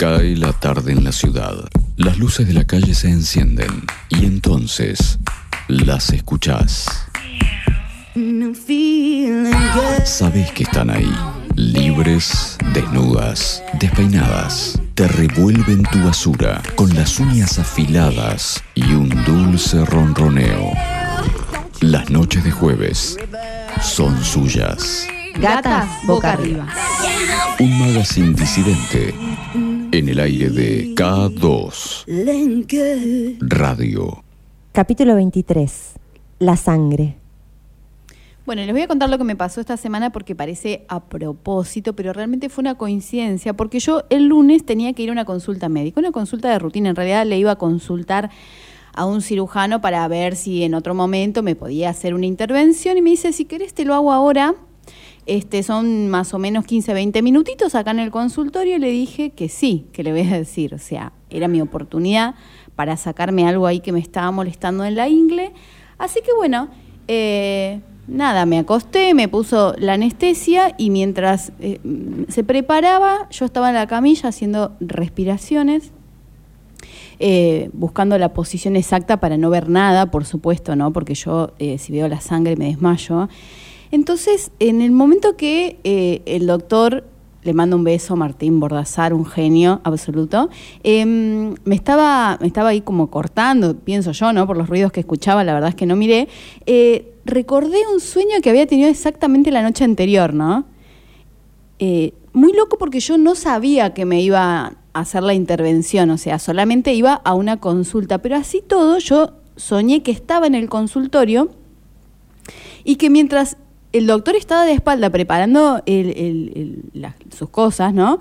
Cae la tarde en la ciudad. Las luces de la calle se encienden y entonces las escuchás. Sabes que están ahí, libres, desnudas, despeinadas. Te revuelven tu basura con las uñas afiladas y un dulce ronroneo. Las noches de jueves son suyas. Gatas boca arriba. Un magazine disidente en el aire de K2 Radio. Capítulo 23. La sangre. Bueno, les voy a contar lo que me pasó esta semana porque parece a propósito, pero realmente fue una coincidencia, porque yo el lunes tenía que ir a una consulta médica, una consulta de rutina. En realidad le iba a consultar a un cirujano para ver si en otro momento me podía hacer una intervención y me dice, si querés te lo hago ahora. Este, son más o menos 15, 20 minutitos acá en el consultorio. Le dije que sí, que le voy a decir. O sea, era mi oportunidad para sacarme algo ahí que me estaba molestando en la ingle. Así que bueno, eh, nada, me acosté, me puso la anestesia y mientras eh, se preparaba, yo estaba en la camilla haciendo respiraciones. Eh, buscando la posición exacta para no ver nada, por supuesto, ¿no? Porque yo, si veo la sangre, me desmayo. Entonces, en el momento que eh, el doctor, le mando un beso a Martín Bordazar, un genio absoluto, em, me, estaba, me estaba ahí como cortando, pienso yo, ¿no? Por los ruidos que escuchaba, la verdad es que no miré. Eh, recordé un sueño que había tenido exactamente la noche anterior, ¿no? Eh, muy loco porque yo no sabía que me iba a hacer la intervención, o sea, solamente iba a una consulta, pero así todo yo soñé que estaba en el consultorio y que mientras el doctor estaba de espalda preparando sus cosas, ¿no?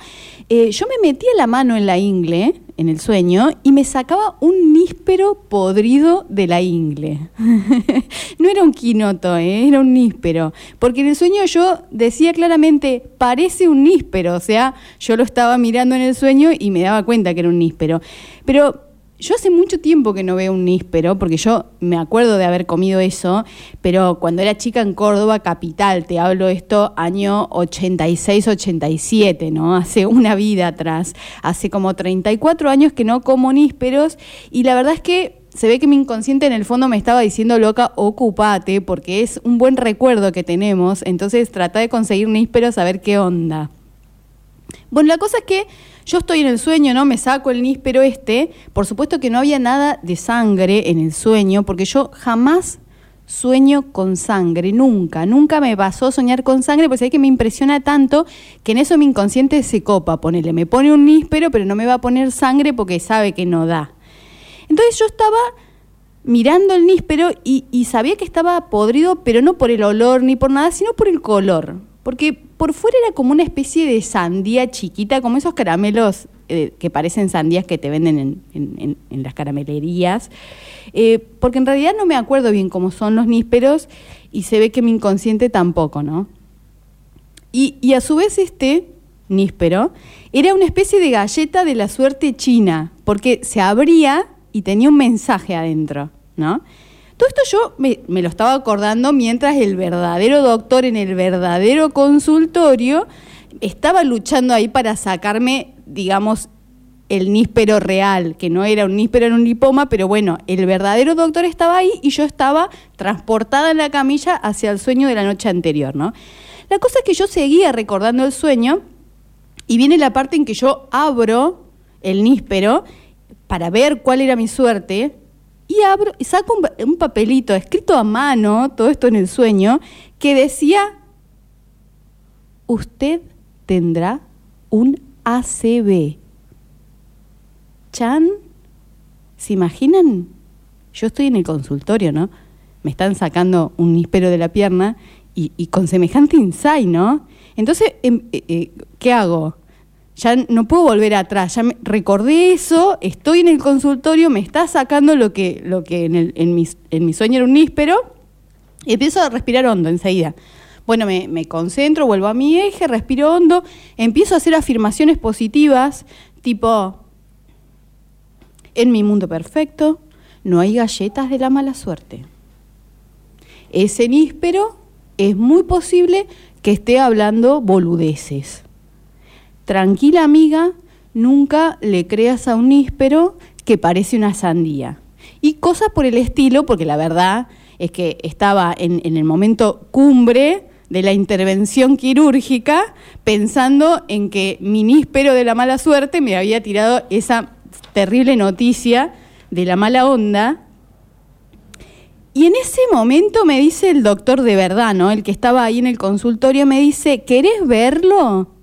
Eh, yo me metía la mano en la ingle, en el sueño, y me sacaba un níspero podrido de la ingle. no era un quinoto, ¿eh? era un níspero. Porque en el sueño yo decía claramente, parece un níspero, o sea, yo lo estaba mirando en el sueño y me daba cuenta que era un níspero. Pero yo hace mucho tiempo que no veo un níspero, porque yo me acuerdo de haber comido eso, pero cuando era chica en Córdoba, capital, te hablo esto año 86-87, ¿no? Hace una vida atrás, hace como 34 años que no como nísperos, y la verdad es que se ve que mi inconsciente en el fondo me estaba diciendo, loca, ocupate, porque es un buen recuerdo que tenemos, entonces trata de conseguir nísperos a ver qué onda. Bueno, la cosa es que yo estoy en el sueño, ¿no? Me saco el níspero este. Por supuesto que no había nada de sangre en el sueño, porque yo jamás sueño con sangre, nunca, nunca me pasó soñar con sangre, pues es que me impresiona tanto que en eso mi inconsciente se copa, ponele, me pone un níspero, pero no me va a poner sangre porque sabe que no da. Entonces yo estaba mirando el níspero y, y sabía que estaba podrido, pero no por el olor ni por nada, sino por el color. Porque por fuera era como una especie de sandía chiquita, como esos caramelos eh, que parecen sandías que te venden en, las caramelerías. Eh, porque en realidad no me acuerdo bien cómo son los nísperos y se ve que mi inconsciente tampoco, ¿no? Y, y a su vez este níspero era una especie de galleta de la suerte china, porque se abría y tenía un mensaje adentro, ¿no? Todo esto yo me, lo estaba acordando mientras el verdadero doctor en el verdadero consultorio estaba luchando ahí para sacarme, digamos, el níspero real, que no era un níspero, era un lipoma, pero bueno, el verdadero doctor estaba ahí y yo estaba transportada en la camilla hacia el sueño de la noche anterior, ¿no? La cosa es que yo seguía recordando el sueño y viene la parte en que yo abro el níspero para ver cuál era mi suerte y abro y saco un, papelito escrito a mano, todo esto en el sueño, que decía, usted tendrá un ACB. Chan, ¿se imaginan? Yo estoy en el consultorio, ¿no? Me están sacando un níspero de la pierna y, con semejante insight, ¿no? Entonces, em, eh, eh, ¿qué hago? Ya no puedo volver atrás, ya me, recordé eso, estoy en el consultorio, me está sacando lo que, lo que en, mi sueño era un níspero, y empiezo a respirar hondo enseguida. Bueno, me, me, concentro, vuelvo a mi eje, respiro hondo, empiezo a hacer afirmaciones positivas, tipo, en mi mundo perfecto no hay galletas de la mala suerte. Ese níspero es muy posible que esté hablando boludeces tranquila amiga, nunca le creas a un níspero que parece una sandía. Y cosas por el estilo, porque la verdad es que estaba en, el momento cumbre de la intervención quirúrgica, pensando en que mi níspero de la mala suerte me había tirado esa terrible noticia de la mala onda. Y en ese momento me dice el doctor de verdad, ¿no? El que estaba ahí en el consultorio, me dice, ¿querés verlo?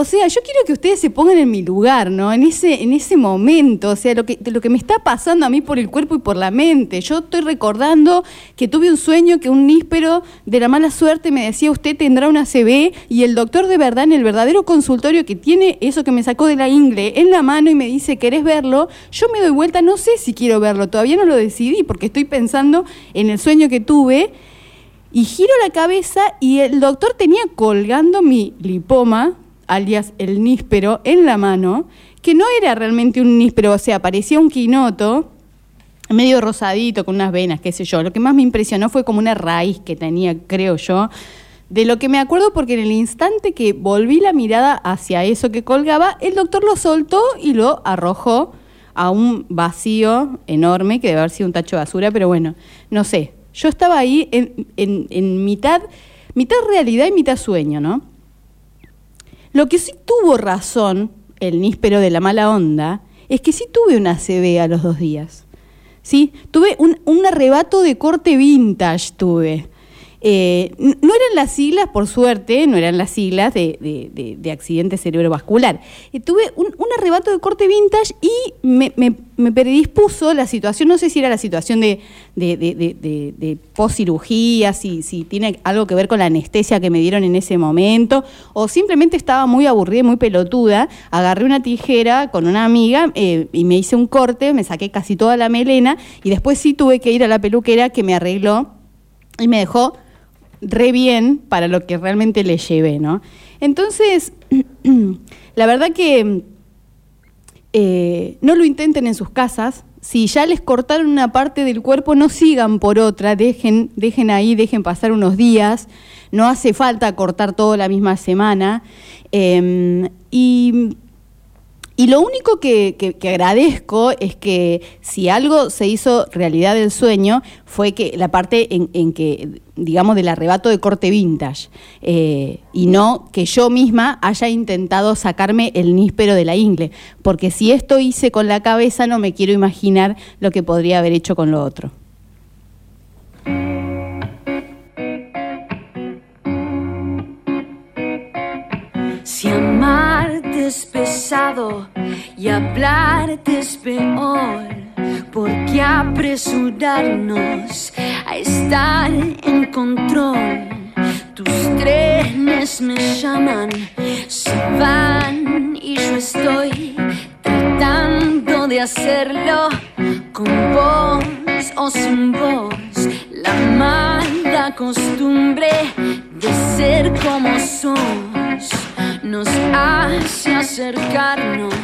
O sea, yo quiero que ustedes se pongan en mi lugar, ¿no? En ese, en ese momento, o sea, lo que, lo que me está pasando a mí por el cuerpo y por la mente. Yo estoy recordando que tuve un sueño que un níspero de la mala suerte me decía, usted tendrá una CB, y el doctor de verdad en el verdadero consultorio que tiene eso que me sacó de la ingle en la mano y me dice, ¿querés verlo? Yo me doy vuelta, no sé si quiero verlo, todavía no lo decidí porque estoy pensando en el sueño que tuve. Y giro la cabeza y el doctor tenía colgando mi lipoma, alias el níspero, en la mano, que no era realmente un níspero, o sea, parecía un quinoto, medio rosadito, con unas venas, qué sé yo. Lo que más me impresionó fue como una raíz que tenía, creo yo. De lo que me acuerdo porque en el instante que volví la mirada hacia eso que colgaba, el doctor lo soltó y lo arrojó a un vacío enorme, que debe haber sido un tacho de basura, pero bueno, no sé. Yo estaba ahí en, en, en mitad, mitad realidad y mitad sueño, ¿no? Lo que sí tuvo razón el níspero de la mala onda es que sí tuve una CB a los dos días. ¿sí? Tuve un, un arrebato de corte vintage, tuve. Eh, no eran las siglas, por suerte, no eran las siglas de, de, de, accidente cerebrovascular. Eh, tuve un, arrebato de corte vintage y me, predispuso la situación, no sé si era la situación de, de post-cirugía, si, si tiene algo que ver con la anestesia que me dieron en ese momento, o simplemente estaba muy aburrida y muy pelotuda. Agarré una tijera con una amiga eh, y me hice un corte, me saqué casi toda la melena y después sí tuve que ir a la peluquera que me arregló y me dejó re bien para lo que realmente le llevé, ¿no? Entonces, la verdad que eh, no lo intenten en sus casas. Si ya les cortaron una parte del cuerpo, no sigan por otra, dejen, dejen ahí, dejen pasar unos días. No hace falta cortar todo la misma semana. Eh, y y lo único que, que, agradezco es que si algo se hizo realidad del sueño fue que la parte en, en que, digamos, del arrebato de corte vintage, eh, y no que yo misma haya intentado sacarme el níspero de la ingle, porque si esto hice con la cabeza no me quiero imaginar lo que podría haber hecho con lo otro. Es pesado y hablarte es peor, ¿por qué apresurarnos a estar en control? Tus trenes me llaman, se van y yo estoy tratando de hacerlo con voz o sin voz. La mala costumbre de ser como sos nos hace acercarnos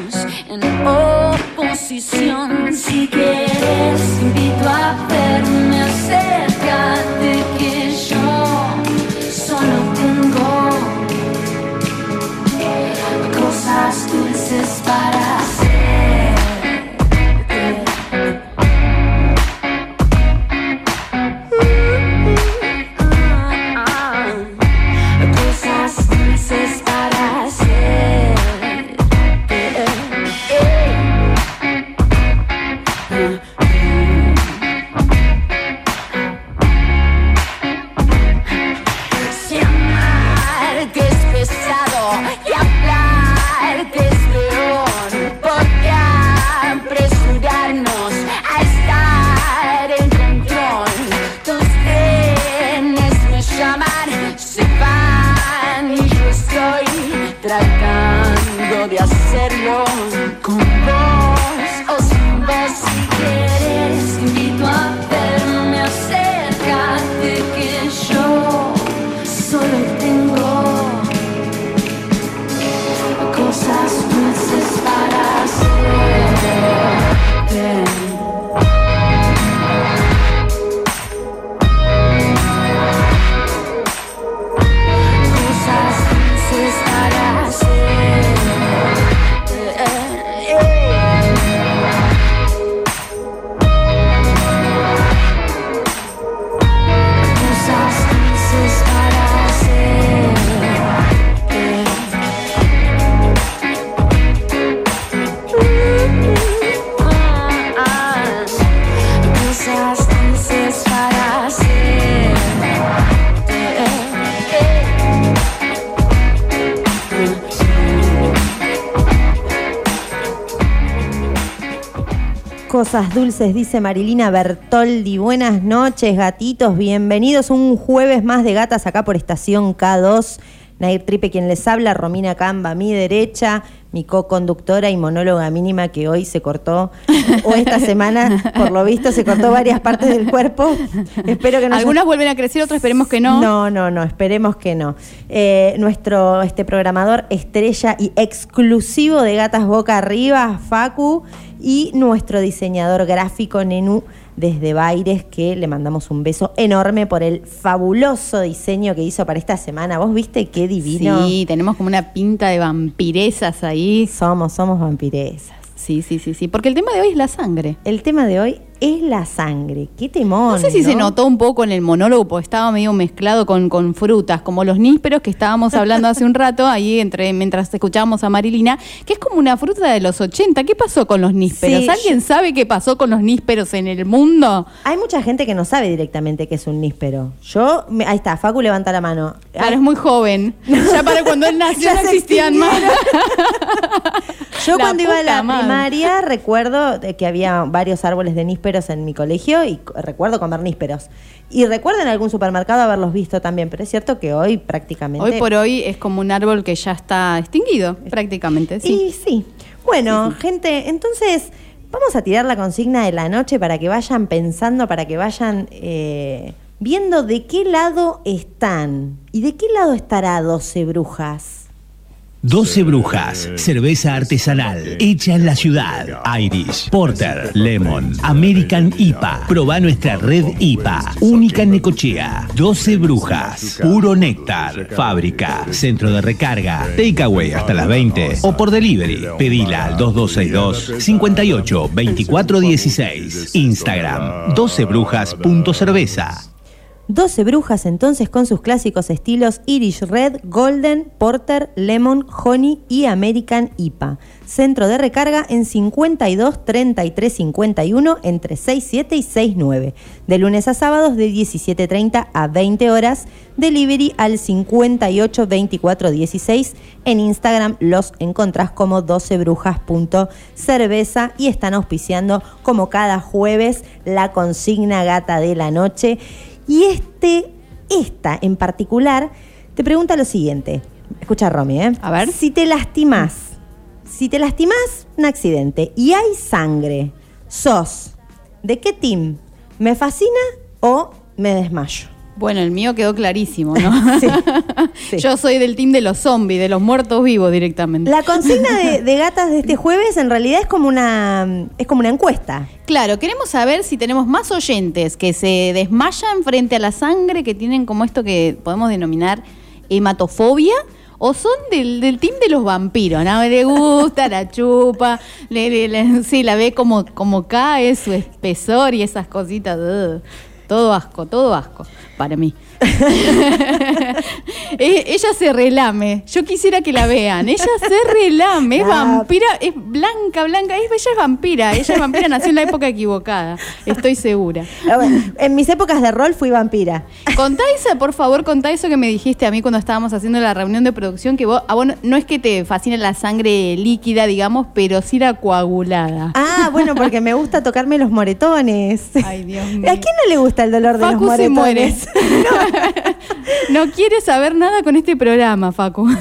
en oposición. Si quieres, invito a verme, Cosas dulces, dice Marilina Bertoldi. Buenas noches, gatitos. Bienvenidos un jueves más de gatas acá por estación K2. Nair Tripe, quien les habla, Romina Camba, a mi derecha, mi co-conductora y monóloga mínima que hoy se cortó, o esta semana, por lo visto, se cortó varias partes del cuerpo. Espero que no Algunas vuelven a crecer, otras esperemos que no. No, no, no, esperemos que no. Eh, nuestro este programador estrella y exclusivo de Gatas Boca Arriba, Facu, y nuestro diseñador gráfico, Nenu, desde Baires, que le mandamos un beso enorme por el fabuloso diseño que hizo para esta semana. ¿Vos viste qué divino? Sí, tenemos como una pinta de vampiresas ahí. Somos, somos vampiresas. Sí, sí, sí, sí. Porque el tema de hoy es la sangre. El tema de hoy es la sangre. Qué temón. No sé si se notó un poco en el monólogo, porque estaba medio mezclado con, con frutas, como los nísperos que estábamos hablando hace un rato, ahí entre mientras escuchábamos a Marilina, que es como una fruta de los 80. ¿Qué pasó con los nísperos? Sí, ¿Alguien sabe qué pasó con los nísperos en el mundo? Hay mucha gente que no sabe directamente qué es un níspero. Yo, me- ahí está, Facu levanta la mano. Claro, es muy joven. Ya para cuando él nació Ya no existían más. Yo La cuando iba a la madre. primaria recuerdo que había varios árboles de nísperos en mi colegio y recuerdo comer nísperos. Y recuerdo en algún supermercado haberlos visto también, pero es cierto que hoy prácticamente... Hoy por hoy es como un árbol que ya está extinguido, prácticamente. Sí. Y sí. Bueno, gente, entonces vamos a tirar la consigna de la noche para que vayan pensando, para que vayan eh, viendo de qué lado están y de qué lado estará 12 brujas. 12 Brujas, cerveza artesanal, hecha en la ciudad. Irish, Porter, Lemon, American IPA. Proba nuestra red IPA, única en Necochea. 12 Brujas, puro néctar. Fábrica, centro de recarga, takeaway hasta las 20 o por delivery. Pedila al 2262 58 24 16. Instagram 12brujas.cerveza. 12 brujas entonces con sus clásicos estilos Irish Red, Golden, Porter, Lemon, Honey y American IPA. Centro de recarga en 52 33 51 entre 6 7 y 6 9. De lunes a sábados de 17.30 a 20 horas. Delivery al 58 24 16. En Instagram los encontrás como 12brujas.cerveza y están auspiciando como cada jueves la consigna gata de la noche. Y este, esta en particular, te pregunta lo siguiente. Escucha, Romy, ¿eh? A ver. Si te lastimas, si te lastimas, un accidente y hay sangre, sos, ¿de qué team? ¿Me fascina o me desmayo? Bueno, el mío quedó clarísimo, ¿no? Sí, sí. Yo soy del team de los zombies, de los muertos vivos directamente. La consigna de, de gatas de este jueves en realidad es como una, es como una encuesta. Claro, queremos saber si tenemos más oyentes que se desmayan frente a la sangre, que tienen como esto que podemos denominar hematofobia. O son del, del team de los vampiros, ¿no? Le gusta, la chupa, le, le- le- sí, la ve como, como cae su espesor y esas cositas. ugh. Todo asco, todo asco, para mí. Eh, ella se relame. Yo quisiera que la vean. Ella se relame. Es vampira. Es blanca, blanca. Es, ella es vampira. Ella es vampira. Nació en la época equivocada. Estoy segura. A En mis épocas de rol fui vampira. Contá esa, por favor, contá eso que me dijiste a mí cuando estábamos haciendo la reunión de producción, que vos, a vos no, no es que te fascine la sangre líquida, digamos, pero sí la coagulada. Ah, bueno, porque me gusta tocarme los moretones. Ay, Dios ¿A mío. quién no le gusta el dolor de Facu los se muere. moretones? No quiere saber nada con este programa, Facu. No,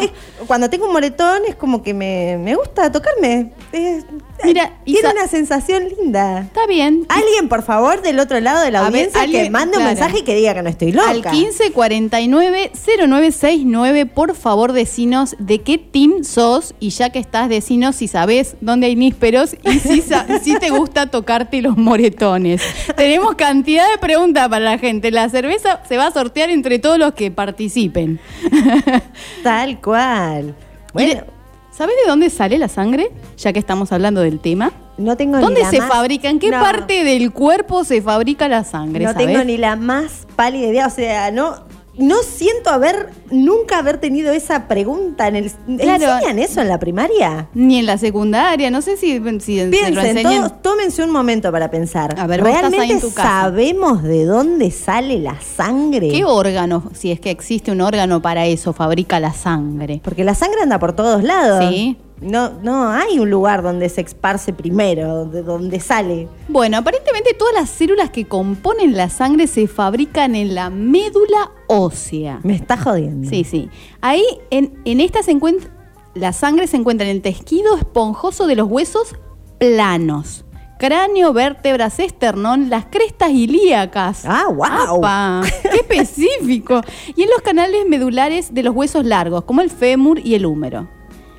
es- cuando tengo un moretón es como que me, me gusta tocarme. Es- Mira, tiene una sensación linda. Está bien. Alguien, por favor, del otro lado de la A ver, audiencia que alguien- mande un claro. mensaje y que diga que no estoy loca. Al 1549-0969, por favor, decinos de qué team sos y ya que estás, decinos si sabés dónde hay nísperos y si, sa- si te gusta tocarte los moretones. Tenemos cantidad de preguntas para la gente. La cerveza se va a sortear entre todos los que participen. Tal cual. Bueno, ¿Sabés de dónde sale la sangre? Ya que estamos hablando del tema. no tengo ni ¿Dónde la se más- fabrica? ¿En qué No, parte del cuerpo se fabrica la sangre? No tengo ni la más pálida idea. O sea, no, no siento haber, nunca haber tenido esa pregunta en el. Claro. ¿Enseñan eso en la primaria? Ni en la secundaria, no sé si, si Piensen, enseñan. todos, tómense un momento para pensar. A ver, vos estás ahí ¿Realmente en tu casa. sabemos de dónde sale la sangre? ¿Qué órgano, si es que existe un órgano para eso, fabrica la sangre? Porque la sangre anda por todos lados. Sí. No, no hay un lugar donde se esparce primero, donde, donde sale. Bueno, aparentemente todas las células que componen la sangre se fabrican en la médula ósea. Me está jodiendo. Sí, sí. Ahí en, en esta se encuentra, la sangre se encuentra en el tejido esponjoso de los huesos planos. Cráneo, vértebras, esternón, las crestas ilíacas. Ah, wow. ¡Apa! ¡Qué específico! Y en los canales medulares de los huesos largos, como el fémur y el húmero.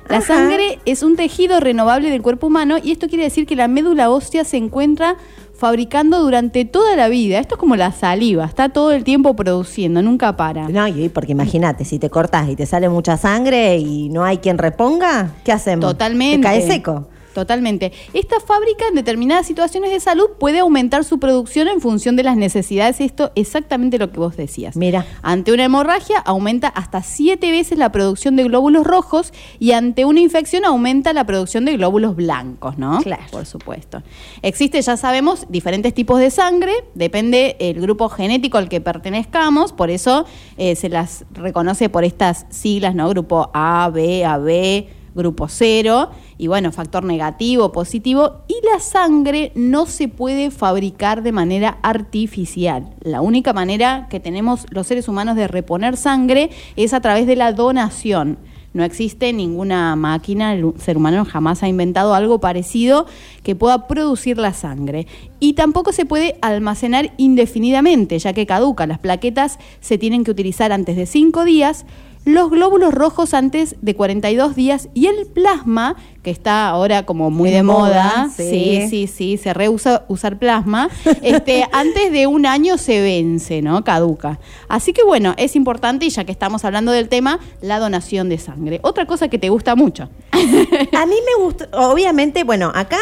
La Ajá. sangre es un tejido renovable del cuerpo humano y esto quiere decir que la médula ósea se encuentra fabricando durante toda la vida. Esto es como la saliva, está todo el tiempo produciendo, nunca para. No, y porque imagínate, si te cortas y te sale mucha sangre y no hay quien reponga, ¿qué hacemos? Totalmente. Te cae seco. Totalmente. Esta fábrica en determinadas situaciones de salud puede aumentar su producción en función de las necesidades. Esto exactamente lo que vos decías. Mira. Ante una hemorragia aumenta hasta siete veces la producción de glóbulos rojos y ante una infección aumenta la producción de glóbulos blancos, ¿no? Claro. Por supuesto. Existe, ya sabemos, diferentes tipos de sangre, depende el grupo genético al que pertenezcamos, por eso eh, se las reconoce por estas siglas, ¿no? Grupo A, B, AB, grupo cero, y bueno, factor negativo, positivo, y la sangre no se puede fabricar de manera artificial. La única manera que tenemos los seres humanos de reponer sangre es a través de la donación. No existe ninguna máquina, el ser humano jamás ha inventado algo parecido que pueda producir la sangre. Y tampoco se puede almacenar indefinidamente, ya que caduca. Las plaquetas se tienen que utilizar antes de 5 días, los glóbulos rojos antes de 42 días y el plasma, que está ahora como muy de moda, moda, sí, sí. sí, sí, se rehúsa usar plasma, este, antes de un año se vence, ¿no? Caduca. Así que bueno, es importante, y ya que estamos hablando del tema, la donación de sangre. Otra cosa que te gusta mucho. A mí me gustó, obviamente, bueno, acá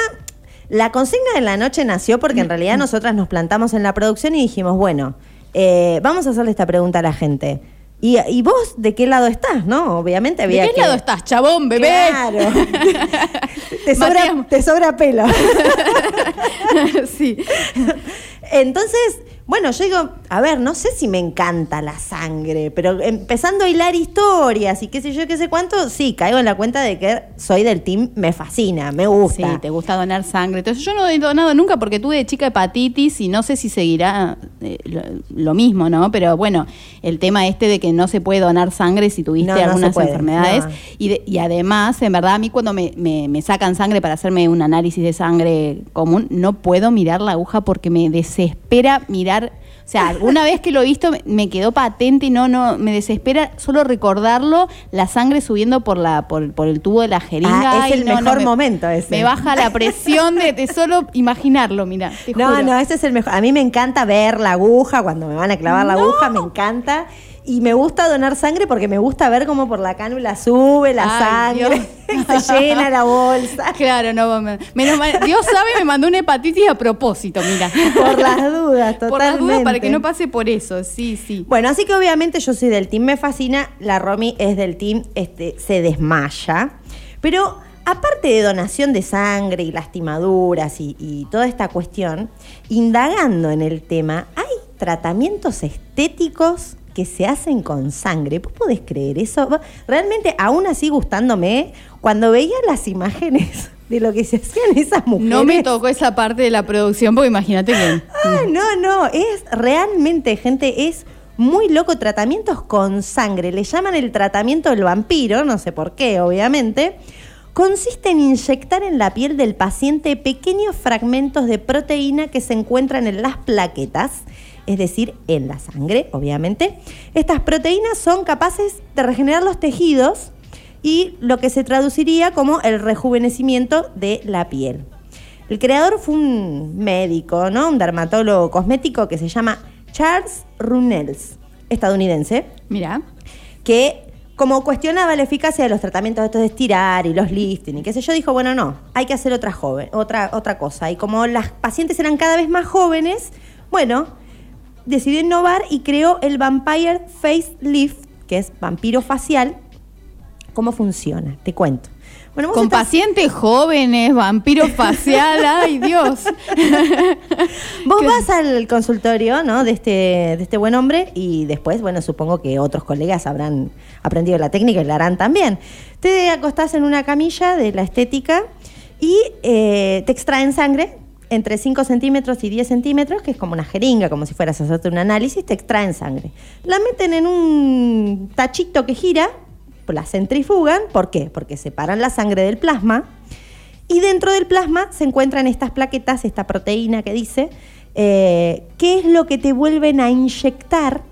la consigna de la noche nació porque en realidad nosotras nos plantamos en la producción y dijimos, bueno, eh, vamos a hacerle esta pregunta a la gente. ¿Y, y vos de qué lado estás, no? Obviamente ¿De había qué que- lado estás, chabón, bebé? Claro. te, sobra, te sobra pelo. sí. Entonces, bueno, yo digo, a ver, no sé si me encanta la sangre, pero empezando a hilar historias y qué sé yo, qué sé cuánto, sí, caigo en la cuenta de que soy del team, me fascina, me Sí, gusta. te gusta donar sangre. Entonces yo no he donado nunca porque tuve de chica hepatitis y no sé si seguirá eh, lo, lo mismo, ¿no? Pero bueno, el tema este de que no se puede donar sangre si tuviste No, no se algunas puede, enfermedades. no. Y, de- y además, en verdad, a mí cuando me, me- me sacan sangre para hacerme un análisis de sangre común, no puedo mirar la aguja porque me desespera mirar. O sea, alguna vez que lo he visto me- quedó patente y no, no, me desespera solo recordarlo, la sangre subiendo por la, por, por el tubo de la jeringa. Ah, es el no, no, mejor me- momento ese. Me baja la presión de, de solo imaginarlo, mira. No, juro. no, ese es el mejor. A mí me encanta ver la aguja, cuando me van a clavar la aguja, me encanta. Y me gusta donar sangre porque me gusta ver cómo por la cánula sube la Ay, sangre, se llena la bolsa. Claro, no, me- menos mal. Dios sabe, me mandó una hepatitis a propósito, mira. Por las dudas, totalmente. Por las dudas, para que no pase por eso, sí, sí. Bueno, así que obviamente yo soy del team Me Fascina, la Romy es del team este, Se Desmaya. Pero aparte de donación de sangre y lastimaduras y, y toda esta cuestión, indagando en el tema, hay tratamientos estéticos que se hacen con sangre. ¿Vos podés creer eso? Realmente, aún así gustándome, cuando veía las imágenes de lo que se hacían esas mujeres. No me tocó esa parte de la producción porque imagínate que. Ah, no, no, es realmente, gente, es muy loco. Tratamientos con sangre. Le llaman el tratamiento del vampiro, no sé por qué, obviamente. Consiste en inyectar en la piel del paciente pequeños fragmentos de proteína que se encuentran en las plaquetas, es decir, en la sangre, obviamente. Estas proteínas son capaces de regenerar los tejidos y lo que se traduciría como el rejuvenecimiento de la piel. El creador fue un médico, ¿no? Un dermatólogo cosmético que se llama Charles Runels, estadounidense, Mira. que como cuestionaba la eficacia de los tratamientos estos de estirar y los lifting y qué sé yo, dijo, bueno, no, hay que hacer otra joven, otra, otra cosa. Y como las pacientes eran cada vez más jóvenes, bueno, decidió innovar y creó el Vampire Face Lift, que es vampiro facial. ¿Cómo funciona? Te cuento. Bueno, Con pacientes jóvenes, vampiro facial, ay Dios. Vos ¿Qué? vas al consultorio, ¿no? De este, de este buen hombre y después, bueno, supongo que otros colegas habrán aprendido la técnica y la harán también. Te acostás en una camilla de la estética y eh, te extraen sangre entre 5 centímetros y 10 centímetros, que es como una jeringa, como si fueras a hacerte un análisis, te extraen sangre. La meten en un tachito que gira, la centrifugan, ¿por qué? Porque separan la sangre del plasma y dentro del plasma se encuentran estas plaquetas, esta proteína que dice, eh, que es lo que te vuelven a inyectar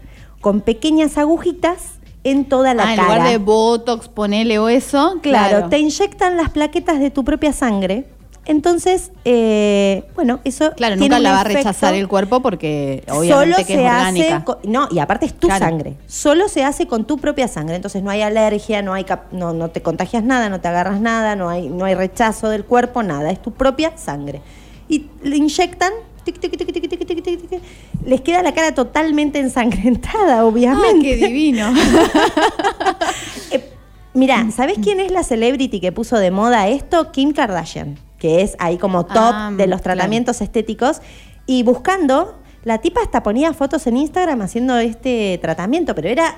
con pequeñas agujitas en toda la Ah, en cara. lugar de Botox, ponele o eso. Claro, te inyectan las plaquetas de tu propia sangre. Entonces, eh, bueno, eso. Claro, nunca la va a rechazar el cuerpo porque obviamente solo que se es orgánica. Hace no, y aparte es tu sangre. Solo se hace con tu propia sangre. Entonces no hay alergia, no hay no, no te contagias nada, no te agarras nada, no hay, no hay rechazo del cuerpo, nada. Es tu propia sangre. Y le inyectan Tic, tic, tic, les queda la cara totalmente ensangrentada, obviamente. Ah, ¡Qué divino! eh, mirá, ¿sabés quién es la celebrity que puso de moda esto? Kim Kardashian que es ahí como top Ah, de los claro. tratamientos estéticos. Y buscando, la tipa hasta ponía fotos en Instagram haciendo este tratamiento, pero era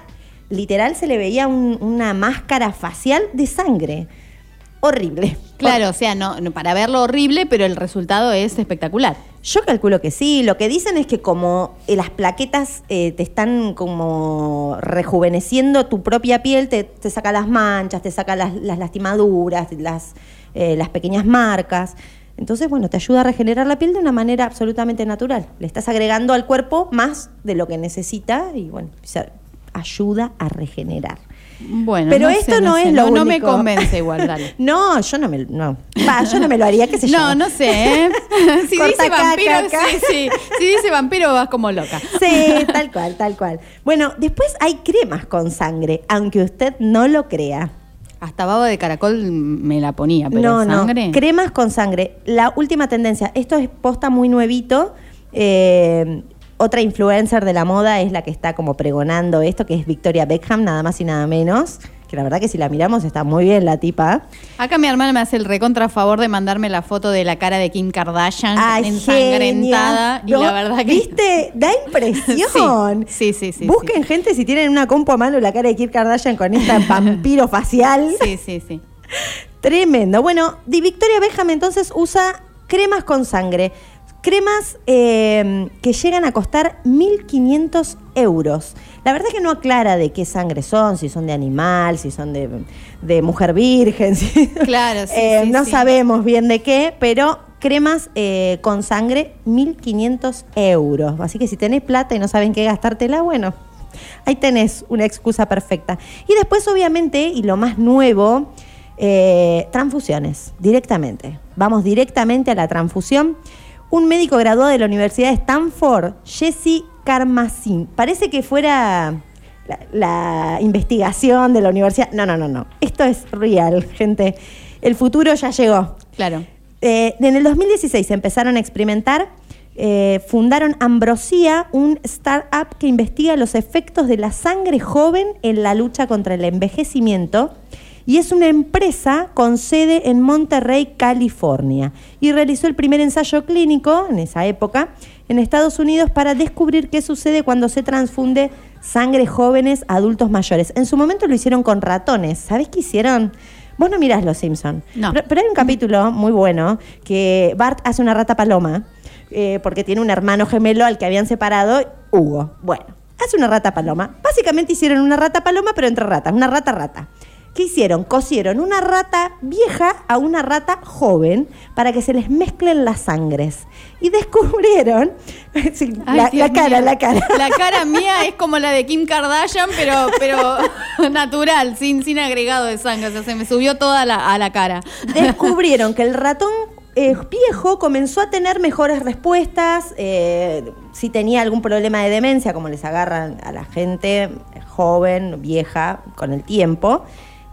literal, se le veía un- una máscara facial de sangre. Horrible. Claro, o sea, no, no, para verlo horrible, pero el resultado es espectacular. Yo calculo que sí. Lo que dicen es que como eh, las plaquetas eh, te están como rejuveneciendo tu propia piel, te, te saca las manchas, te saca las, las lastimaduras, las, eh, las pequeñas marcas. Entonces, bueno, te ayuda a regenerar la piel de una manera absolutamente natural. Le estás agregando al cuerpo más de lo que necesita y, bueno, ayuda a regenerar. Bueno, Pero no esto sé, no, sé, es lo no, no me único. convence igual, dale. No, yo no me, no. Va, yo no me lo haría, qué sé yo. No, no sé, ¿eh? Si Corta dice vampiro, acá, acá. sí, sí. Si dice vampiro vas como loca. Sí, tal cual, tal cual. Bueno, después hay cremas con sangre, aunque usted no lo crea. Hasta baba de caracol me la ponía, pero no, sangre. no. Cremas con sangre. La última tendencia. Esto es posta muy nuevito. Eh, otra influencer de la moda es la que está como pregonando esto, que es Victoria Beckham, nada más y nada menos. Que la verdad que si la miramos está muy bien la tipa. Acá mi hermana me hace el recontra favor de mandarme la foto de la cara de Kim Kardashian Ay, ensangrentada. genia. Y No, la verdad que. ¿Viste? Da impresión. Sí, sí, sí, sí, Busquen gente si tienen una compu a mano la cara de Kim Kardashian con esta vampiro facial. Sí, sí, sí. Tremendo. Bueno, Di Victoria Beckham entonces usa cremas con sangre. Cremas eh, que llegan a costar 1.500 euros. La verdad que no aclara de qué sangre son, si son de animal, si son de, de mujer virgen. si- Claro, sí, Eh, sí, No sí. sabemos bien de qué, pero cremas eh, con sangre, 1.500 euros. Así que si tenés plata y no saben qué gastártela, bueno, ahí tenés una excusa perfecta. Y después, obviamente, y lo más nuevo, eh, transfusiones, directamente. Vamos directamente a la transfusión. Un médico graduado de la Universidad de Stanford, Jesse Carmazin. Parece que fuera la, la investigación de la universidad. No, no, no, no. Esto es real, gente. El futuro ya llegó. Claro. Eh, en el 2016 empezaron a experimentar, eh, fundaron Ambrosía, un startup que investiga los efectos de la sangre joven en la lucha contra el envejecimiento. Y es una empresa con sede en Monterrey, California. Y realizó el primer ensayo clínico en esa época en Estados Unidos para descubrir qué sucede cuando se transfunde sangre jóvenes a adultos mayores. En su momento lo hicieron con ratones. ¿Sabés qué hicieron? Vos no mirás Los Simpson. No. Pero, pero hay un capítulo muy bueno que Bart hace una rata paloma eh, porque tiene un hermano gemelo al que habían separado, Hugo. Bueno, hace una rata paloma. Básicamente hicieron una rata paloma, pero entre ratas, una rata rata. ¿Qué hicieron? Cosieron una rata vieja a una rata joven para que se les mezclen las sangres. Y descubrieron. Sí, Ay, la, cara, la cara. La cara mía es como la de Kim Kardashian, pero, pero natural, sin, sin agregado de sangre. O sea, se me subió toda la, a la cara. descubrieron que el ratón eh, viejo comenzó a tener mejores respuestas, eh, si tenía algún problema de demencia, como les agarran a la gente joven, vieja, con el tiempo,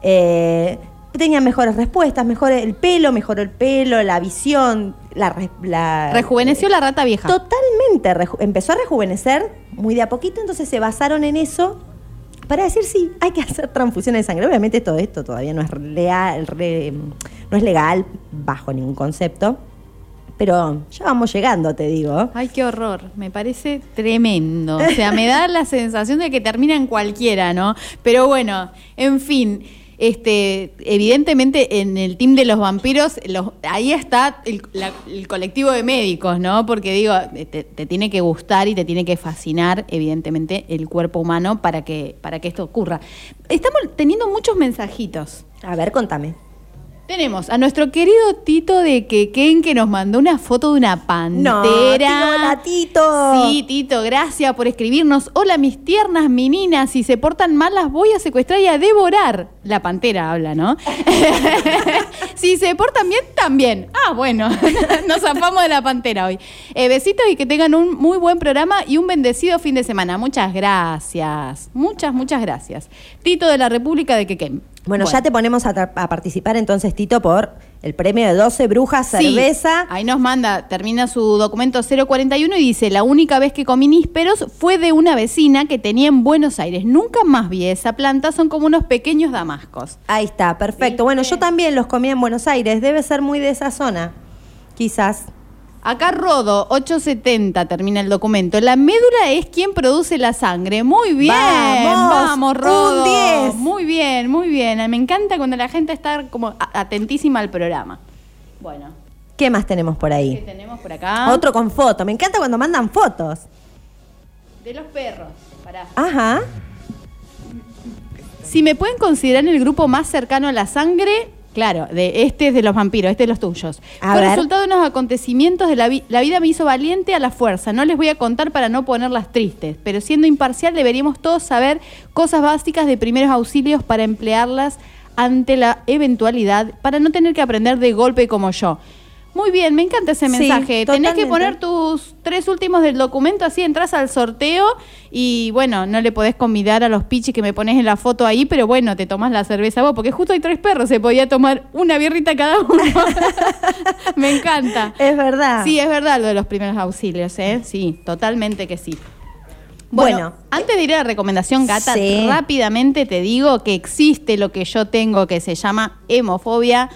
eh, tenía mejores respuestas, mejor el pelo, mejoró el pelo, la visión, la... re- la- Rejuveneció la rata vieja. Totalmente, reju- empezó a rejuvenecer muy de a poquito, entonces se basaron en eso para decir sí, hay que hacer transfusiones de sangre. Obviamente todo esto todavía no es leal, re- no es legal bajo ningún concepto, pero ya vamos llegando, te digo. Ay, qué horror. Me parece tremendo. O sea, me da la sensación de que termina en cualquiera, ¿no? Pero bueno, en fin. Este, evidentemente en el team de los vampiros, los- ahí está el, colectivo de médicos, ¿no? Porque digo, te, te tiene que gustar y te tiene que fascinar, evidentemente, el cuerpo humano para que, para que esto ocurra. Estamos teniendo muchos mensajitos. A ver, contame. Tenemos a nuestro querido Tito de Quequén que nos mandó una foto de una No, pantera. tío, hola, Tito. Sí, Tito, gracias por escribirnos. Hola, mis tiernas meninas. Si se portan mal, las voy a secuestrar y a devorar. La pantera habla, ¿no? si se portan bien, también. Ah, bueno, nos zafamos de la pantera hoy. Eh, besitos y que tengan un muy buen programa y un bendecido fin de semana. Muchas gracias. Muchas, muchas gracias. Tito de la República de Quequén. Bueno, ya te ponemos a, participar entonces, Tito, por el premio de 12 brujas, Sí, cerveza. ahí nos manda, termina su documento 041 y dice, la única vez que comí nísperos fue de una vecina que tenía en Buenos Aires. Nunca más vi esa planta, son como unos pequeños damascos. Ahí está, perfecto. Bueno, yo también los comí en Buenos Aires, debe ser muy de esa zona. Quizás. Acá Rodo, 870, termina el documento. La médula es quien produce la sangre. Muy bien. Vamos, Vamos, un Rodo. 10. Muy bien, muy bien. Me encanta cuando la gente está como atentísima al programa. Bueno, ¿Qué más tenemos por ¿qué ahí? tenemos por acá? Otro con foto. Me encanta cuando mandan fotos. De los perros. Pará. Ajá. Si me pueden considerar el grupo más cercano a la sangre, claro, de este es de los vampiros, este es de los tuyos. A Fue ver. resultado de unos acontecimientos de la vida. La vida me hizo valiente a la fuerza. No les voy a contar para no ponerlas tristes, pero siendo imparcial deberíamos todos saber cosas básicas de primeros auxilios para emplearlas ante la eventualidad, para no tener que aprender de golpe como yo. Muy bien, me encanta ese Sí, mensaje. Tenés que poner tus tres últimos del documento, así entras al sorteo y bueno, no le podés convidar a los pichis que me pones en la foto ahí, pero bueno, te tomás la cerveza vos, porque justo hay tres perros, se podía tomar una birrita cada uno. me encanta. Es verdad. Sí, es verdad lo de los primeros auxilios, ¿eh? Sí, totalmente que sí. Bueno, Bueno. antes de ir a la recomendación, Gata, Sí. rápidamente te digo que existe lo que yo tengo que se llama hemofobia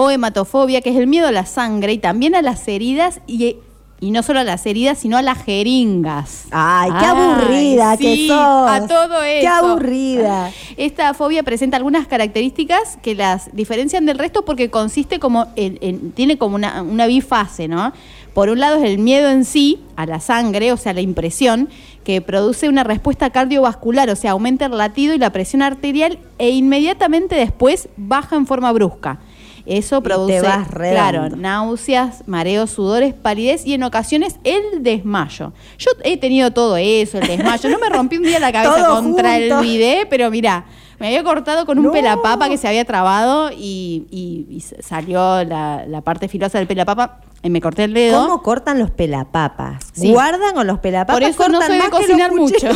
o hematofobia, que es el miedo a la sangre y también a las heridas y, y no solo a las heridas, sino a las jeringas. Ay, qué aburrida que sí, sos. A todo eso. Qué aburrida. Esta fobia presenta algunas características que las diferencian del resto porque consiste como en, en- tiene como una, una bifase, ¿no? Por un lado es el miedo en sí a la sangre, o sea, la impresión, que produce una respuesta cardiovascular, o sea, aumenta el latido y la presión arterial e inmediatamente después baja en forma brusca. Eso produce, claro, náuseas, mareos, sudores, palidez y en ocasiones el desmayo. Yo he tenido todo eso, el desmayo. No me rompí un día la cabeza contra junto. el bidet, pero mira, me había cortado con un No. pelapapa que se había trabado y, y- y salió la, la parte filosa del pelapapa me corté el dedo. ¿Cómo cortan los pelapapas? Sí. ¿Guardan o los pelapapas Por eso no soy de cocinar mucho.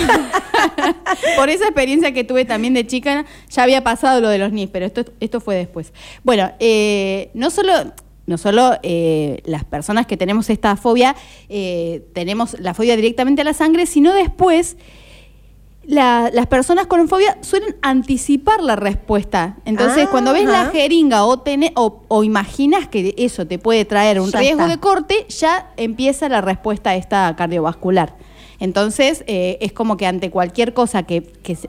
Por esa experiencia que tuve también de chica, ya había pasado lo de los NIS, pero esto, esto fue después. Bueno, eh, no solo, no solo eh, las personas que tenemos esta fobia, eh, tenemos la fobia directamente a la sangre, sino después la- las personas con fobia suelen anticipar la respuesta. Entonces, Ah, cuando ves la ajá. jeringa o, tene- o, o imaginas que eso te puede traer un Ya riesgo está. de corte, ya empieza la respuesta esta cardiovascular. Entonces, eh, es como que ante cualquier cosa que,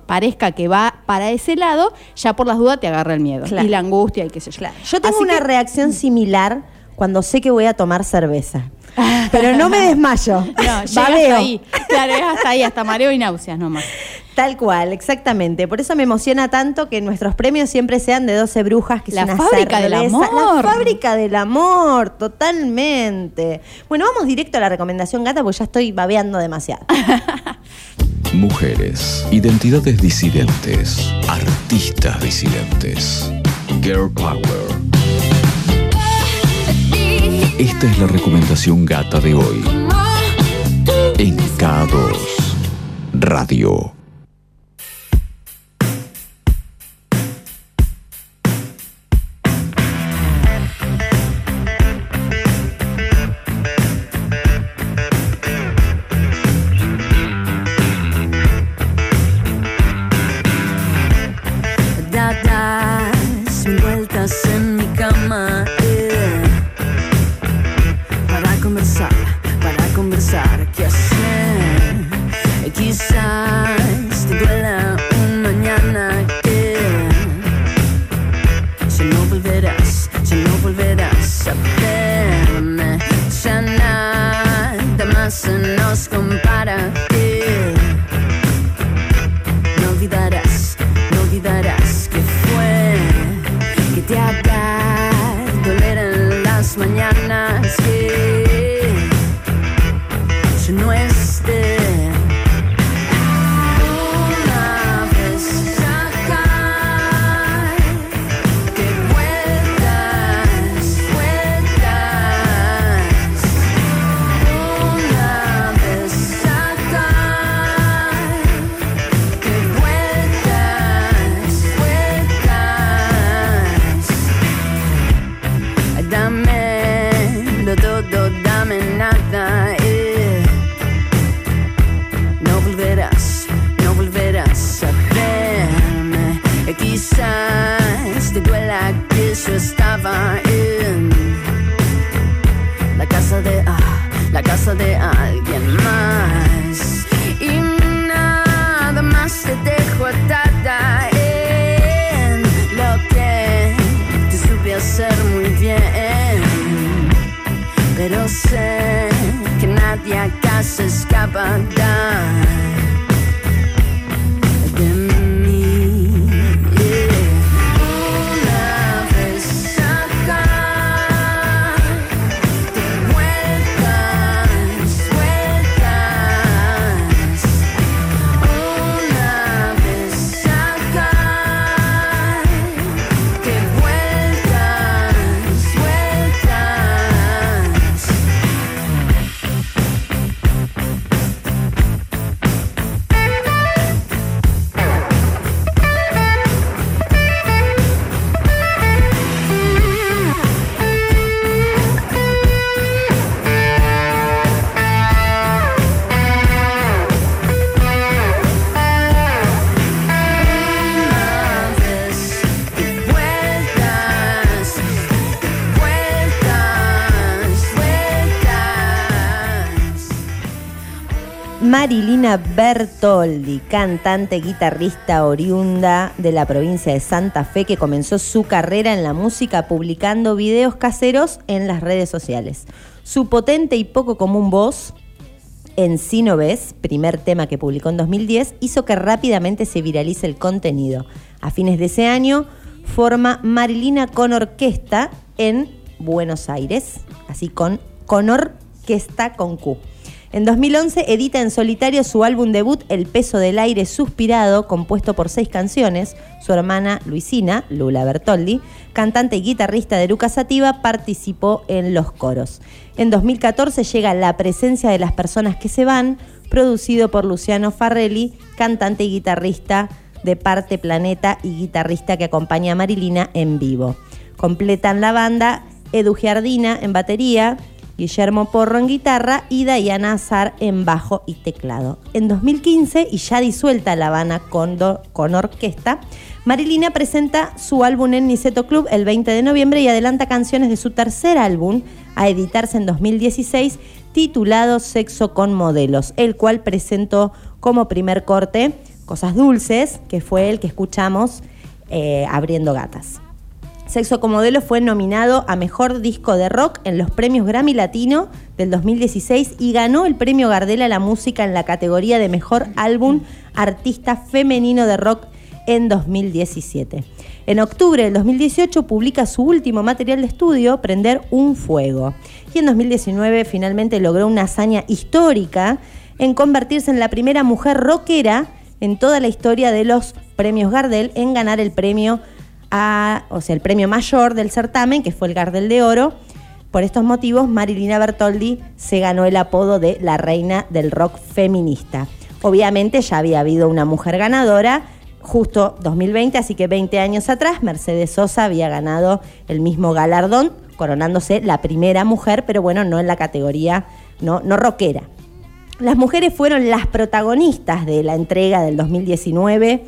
parezca que va para ese lado, ya por las dudas te agarra el miedo Claro. y la angustia y qué sé yo. Yo tengo Así una que- reacción similar cuando sé que voy a tomar cerveza. Pero no me desmayo. No, hasta Babeo. ahí. Claro, es hasta ahí, hasta mareo y náuseas nomás. Tal cual, exactamente. Por eso me emociona tanto que nuestros premios siempre sean de 12 brujas, que La es una fábrica del amor. La fábrica del amor, totalmente. Bueno, vamos directo a la recomendación gata porque ya estoy babeando demasiado. Mujeres, identidades disidentes, artistas disidentes, girl power. Esta es la recomendación gata de hoy en K2 Radio. Yeah. Bertoldi, cantante, guitarrista oriunda de la provincia de Santa Fe, que comenzó su carrera en la música publicando videos caseros en las redes sociales. Su potente y poco común voz, en Sí no ves, primer tema que publicó en 2010, hizo que rápidamente se viralice el contenido. A fines de ese año forma Marilina con orquesta en Buenos Aires, así con, con orquesta con Q. En 2011 edita en solitario su álbum debut El peso del aire suspirado, compuesto por seis canciones. Su hermana Luisina, Lula Bertoldi, cantante y guitarrista de Luca Sativa, participó en los coros. En 2014 llega La presencia de las personas que se van, producido por Luciano Farrelly, cantante y guitarrista de Parte Planeta y guitarrista que acompaña a Marilina en vivo. Completan la banda Edu Giardina en batería, Guillermo Porro en guitarra y Diana Azar en bajo y teclado. En 2015, y ya disuelta La Habana con, do- con orquesta, Marilina presenta su álbum en Niceto Club el 20 de noviembre y adelanta canciones de su tercer álbum a editarse en 2016 titulado Sexo con Modelos, el cual presentó como primer corte Cosas Dulces, que fue el que escuchamos eh, abriendo gatas. Sexo como modelo fue nominado a Mejor Disco de Rock en los premios Grammy Latino del 2016 y ganó el premio Gardel a la música en la categoría de Mejor Álbum Artista Femenino de Rock en 2017. En octubre del 2018 publica su último material de estudio, Prender un Fuego. Y en 2019 finalmente logró una hazaña histórica en convertirse en la primera mujer rockera en toda la historia de los premios Gardel en ganar el premio o sea, el premio mayor del certamen, que fue el Gardel de Oro. Por estos motivos, Marilina Bertoldi se ganó el apodo de la reina del rock feminista. Obviamente ya había habido una mujer ganadora, justo 2020, así que 20 años atrás, Mercedes Sosa había ganado el mismo galardón, coronándose la primera mujer, pero bueno, no en la categoría no, no rockera. Las mujeres fueron las protagonistas de la entrega del 2019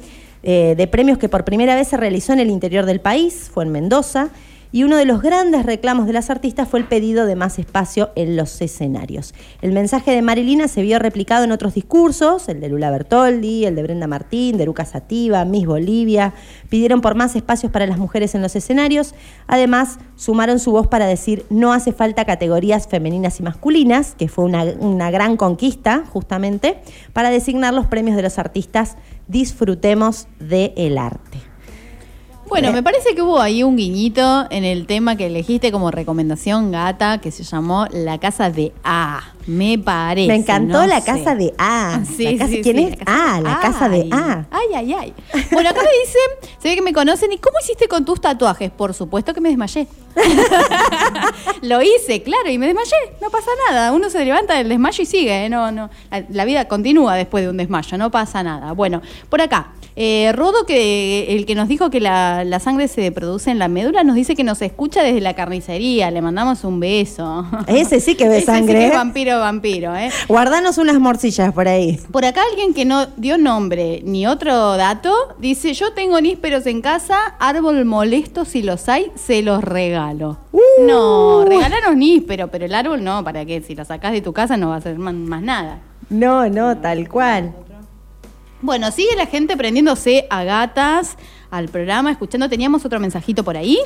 eh, de premios que por primera vez se realizó en el interior del país, fue en Mendoza, y uno de los grandes reclamos de las artistas fue el pedido de más espacio en los escenarios. El mensaje de Marilina se vio replicado en otros discursos, el de Lula Bertoldi, el de Brenda Martín, de Lucas Sativa, Miss Bolivia, pidieron por más espacios para las mujeres en los escenarios, además sumaron su voz para decir no hace falta categorías femeninas y masculinas, que fue una, una gran conquista justamente, para designar los premios de los artistas disfrutemos del arte. Bueno, me parece que hubo ahí un guiñito en el tema que elegiste como recomendación, gata, que se llamó La Casa de A. Me parece. Me encantó no la casa de A. Sí, La casa- sí, ¿Quién sí, es? ah, la casa de. A. Ay, ay, ay. Bueno, acá me dicen, se ve que me conocen. ¿Y cómo hiciste con tus tatuajes? Por supuesto que me desmayé. Lo hice, claro, y me desmayé. No pasa nada. Uno se levanta del desmayo y sigue. ¿eh? No, no. La, la vida continúa después de un desmayo. No pasa nada. Bueno, por acá. Eh, Rodo, que el que nos dijo que la, la sangre se produce en la médula, nos dice que nos escucha desde la carnicería. Le mandamos un beso. Ese sí que ve Ese sí sangre, que es ¿eh? vampiro, vampiro, ¿eh? Guardanos unas morcillas por ahí. Por acá alguien que no dio nombre ni otro dato dice, yo tengo nísperos en casa, árbol molesto si los hay, se los regalo. Uh. No, regalanos níspero, pero el árbol no, ¿para qué? Si lo sacás de tu casa no va a hacer más nada. No, no, tal cual. Bueno, sigue la gente prendiéndose a gatas al programa, escuchando. ¿Teníamos otro mensajito por ahí?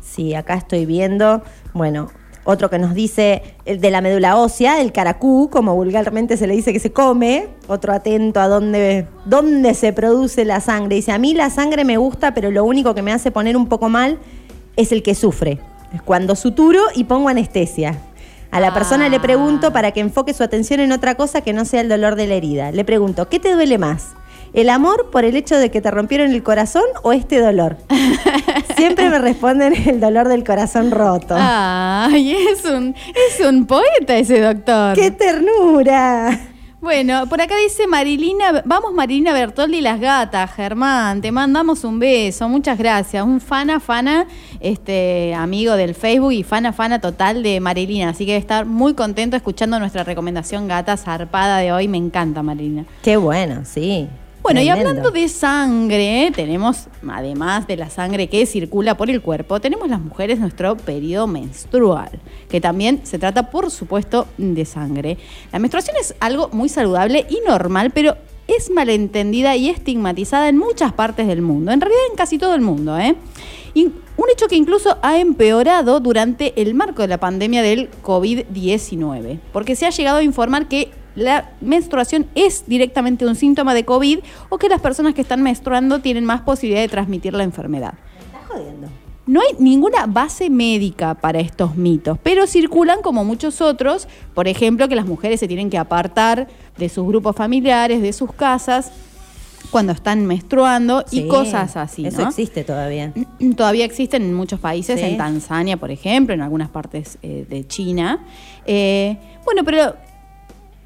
Sí, acá estoy viendo, bueno, otro que nos dice el de la médula ósea, el caracú, como vulgarmente se le dice que se come, otro atento a dónde, dónde se produce la sangre. Dice, a mí la sangre me gusta, pero lo único que me hace poner un poco mal es el que sufre. Es cuando suturo y pongo anestesia. A la persona le pregunto para que enfoque su atención en otra cosa que no sea el dolor de la herida. Le pregunto, ¿qué te duele más? ¿El amor por el hecho de que te rompieron el corazón o este dolor? Siempre me responden el dolor del corazón roto. Ay, es un, es un poeta ese doctor. ¡Qué ternura! Bueno, por acá dice Marilina, vamos Marilina Bertoldi y las gatas, Germán, te mandamos un beso, muchas gracias. Un fana, fana, este amigo del Facebook y fana, fana total de Marilina. Así que debe estar muy contento escuchando nuestra recomendación gata zarpada de hoy. Me encanta, Marilina. Qué bueno, sí. Bueno, y hablando de sangre, tenemos, además de la sangre que circula por el cuerpo, tenemos las mujeres nuestro periodo menstrual, que también se trata, por supuesto, de sangre. La menstruación es algo muy saludable y normal, pero es malentendida y estigmatizada en muchas partes del mundo, en realidad en casi todo el mundo. ¿eh? Y un hecho que incluso ha empeorado durante el marco de la pandemia del COVID-19, porque se ha llegado a informar que la menstruación es directamente un síntoma de COVID o que las personas que están menstruando tienen más posibilidad de transmitir la enfermedad. Estás jodiendo. No hay ninguna base médica para estos mitos, pero circulan como muchos otros, por ejemplo, que las mujeres se tienen que apartar de sus grupos familiares, de sus casas, cuando están menstruando y cosas así. Eso ¿no? existe todavía. Todavía existen en muchos países, Sí. en Tanzania, por ejemplo, en algunas partes eh, de China. Eh, bueno, pero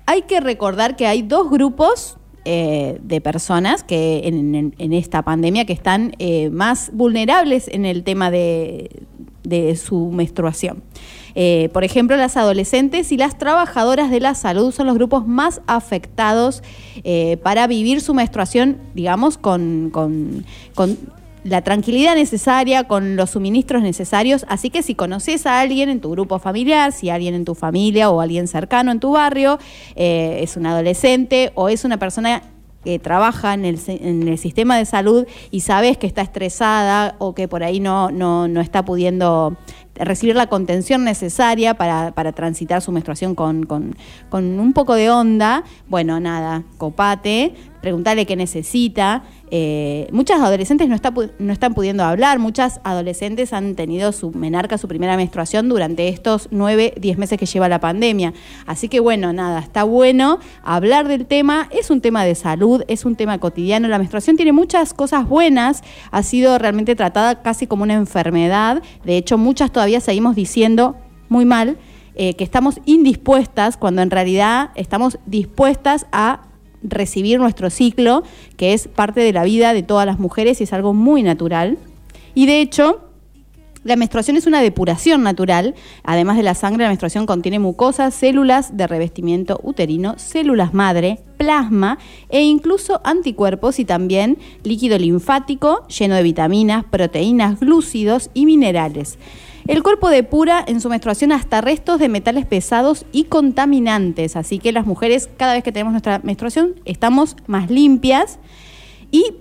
hay que recordar que hay dos grupos eh, de personas que en, esta pandemia que están eh, más vulnerables en el tema de, su menstruación. Eh, por ejemplo, las adolescentes y las trabajadoras de la salud son los grupos más afectados para vivir su menstruación, digamos, con- con la tranquilidad necesaria, con los suministros necesarios. Así que si conoces a alguien en tu grupo familiar, si alguien en tu familia o alguien cercano en tu barrio eh, es un adolescente o es una persona que trabaja en el, sistema de salud y sabes que está estresada o que por ahí no, no, no está pudiendo recibir la contención necesaria para, para transitar su menstruación con, con- con un poco de onda, bueno, nada, copate, preguntale qué necesita. Eh, muchas adolescentes no, está no están pudiendo hablar, muchas adolescentes han tenido su menarca, su primera menstruación durante estos 9, 10 meses que lleva la pandemia. Así que bueno, nada, está bueno hablar del tema, es un tema de salud, es un tema cotidiano, la menstruación tiene muchas cosas buenas, ha sido realmente tratada casi como una enfermedad, de hecho muchas todavía seguimos diciendo muy mal, eh, que estamos indispuestas cuando en realidad estamos dispuestas a recibir nuestro ciclo, que es parte de la vida de todas las mujeres y es algo muy natural. Y de hecho, la menstruación es una depuración natural. Además de la sangre, la menstruación contiene mucosas, células de revestimiento uterino, células madre, plasma e incluso anticuerpos y también líquido linfático lleno de vitaminas, proteínas, glúcidos y minerales. El cuerpo depura en su menstruación hasta restos de metales pesados y contaminantes, así que las mujeres cada vez que tenemos nuestra menstruación estamos más limpias y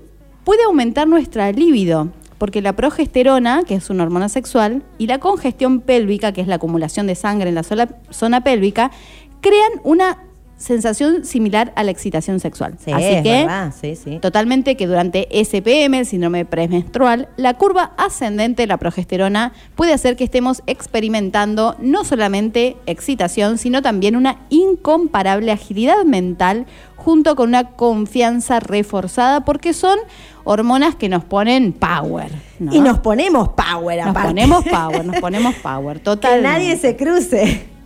puede aumentar nuestra libido, porque la progesterona, que es una hormona sexual, y la congestión pélvica, que es la acumulación de sangre en la zona pélvica, crean una sensación similar a la excitación sexual. Sí, Así es que verdad, sí, sí. Totalmente que durante SPM, el síndrome premenstrual, la curva ascendente de la progesterona puede hacer que estemos experimentando no solamente excitación, sino también una incomparable agilidad mental junto con una confianza reforzada, porque son hormonas que nos ponen power. ¿no? Y nos ponemos power Nos aparte. ponemos power, nos ponemos power, que total. nadie se cruce.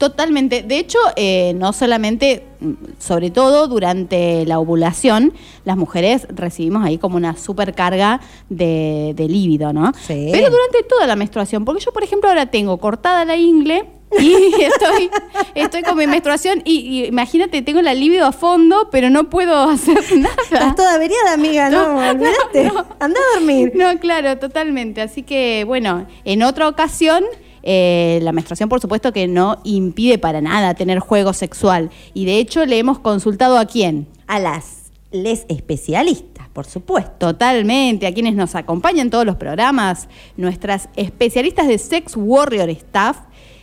Totalmente. De hecho, eh, no solamente, mm, sobre todo durante la ovulación, las mujeres recibimos ahí como una supercarga de, de líbido, ¿no? Sí. Pero durante toda la menstruación, porque yo, por ejemplo, ahora tengo cortada la ingle y estoy, estoy con mi menstruación y, y imagínate, tengo la libido a fondo, pero no puedo hacer nada. Estás toda averiada, amiga, no, no, no. Anda a dormir. No, claro, totalmente. Así que, bueno, en otra ocasión, eh, la menstruación, por supuesto, que no impide para nada tener juego sexual. Y de hecho, le hemos consultado a quién. A las les especialistas, por supuesto. Totalmente, a quienes nos acompañan en todos los programas, nuestras especialistas de Sex Warrior Staff,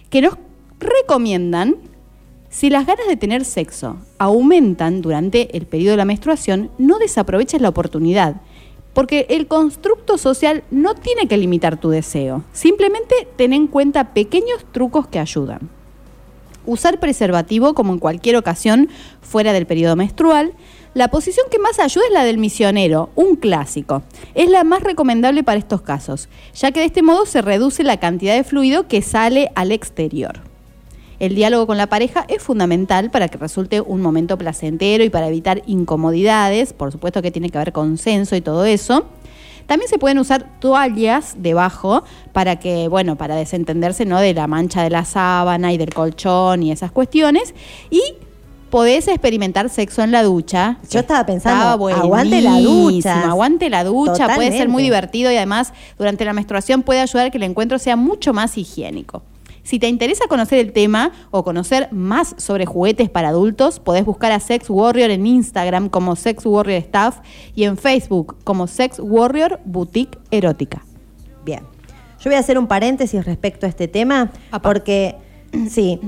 que nos recomiendan, si las ganas de tener sexo aumentan durante el periodo de la menstruación, no desaproveches la oportunidad, porque el constructo social no tiene que limitar tu deseo, simplemente ten en cuenta pequeños trucos que ayudan. Usar preservativo como en cualquier ocasión fuera del periodo menstrual. La posición que más ayuda es la del misionero, un clásico. Es la más recomendable para estos casos, ya que de este modo se reduce la cantidad de fluido que sale al exterior. El diálogo con la pareja es fundamental para que resulte un momento placentero y para evitar incomodidades, por supuesto que tiene que haber consenso y todo eso. También se pueden usar toallas debajo para que, bueno, para desentenderse ¿no? de la mancha de la sábana y del colchón y esas cuestiones. Y podés experimentar sexo en la ducha. Yo estaba pensando, aguante la ducha. Aguante la ducha, puede ser muy divertido y además durante la menstruación puede ayudar a que el encuentro sea mucho más higiénico. Si te interesa conocer el tema o conocer más sobre juguetes para adultos, podés buscar a Sex Warrior en Instagram como Sex Warrior Staff y en Facebook como Sex Warrior Boutique Erótica. Bien. Yo voy a hacer un paréntesis respecto a este tema, Apa. porque, sí,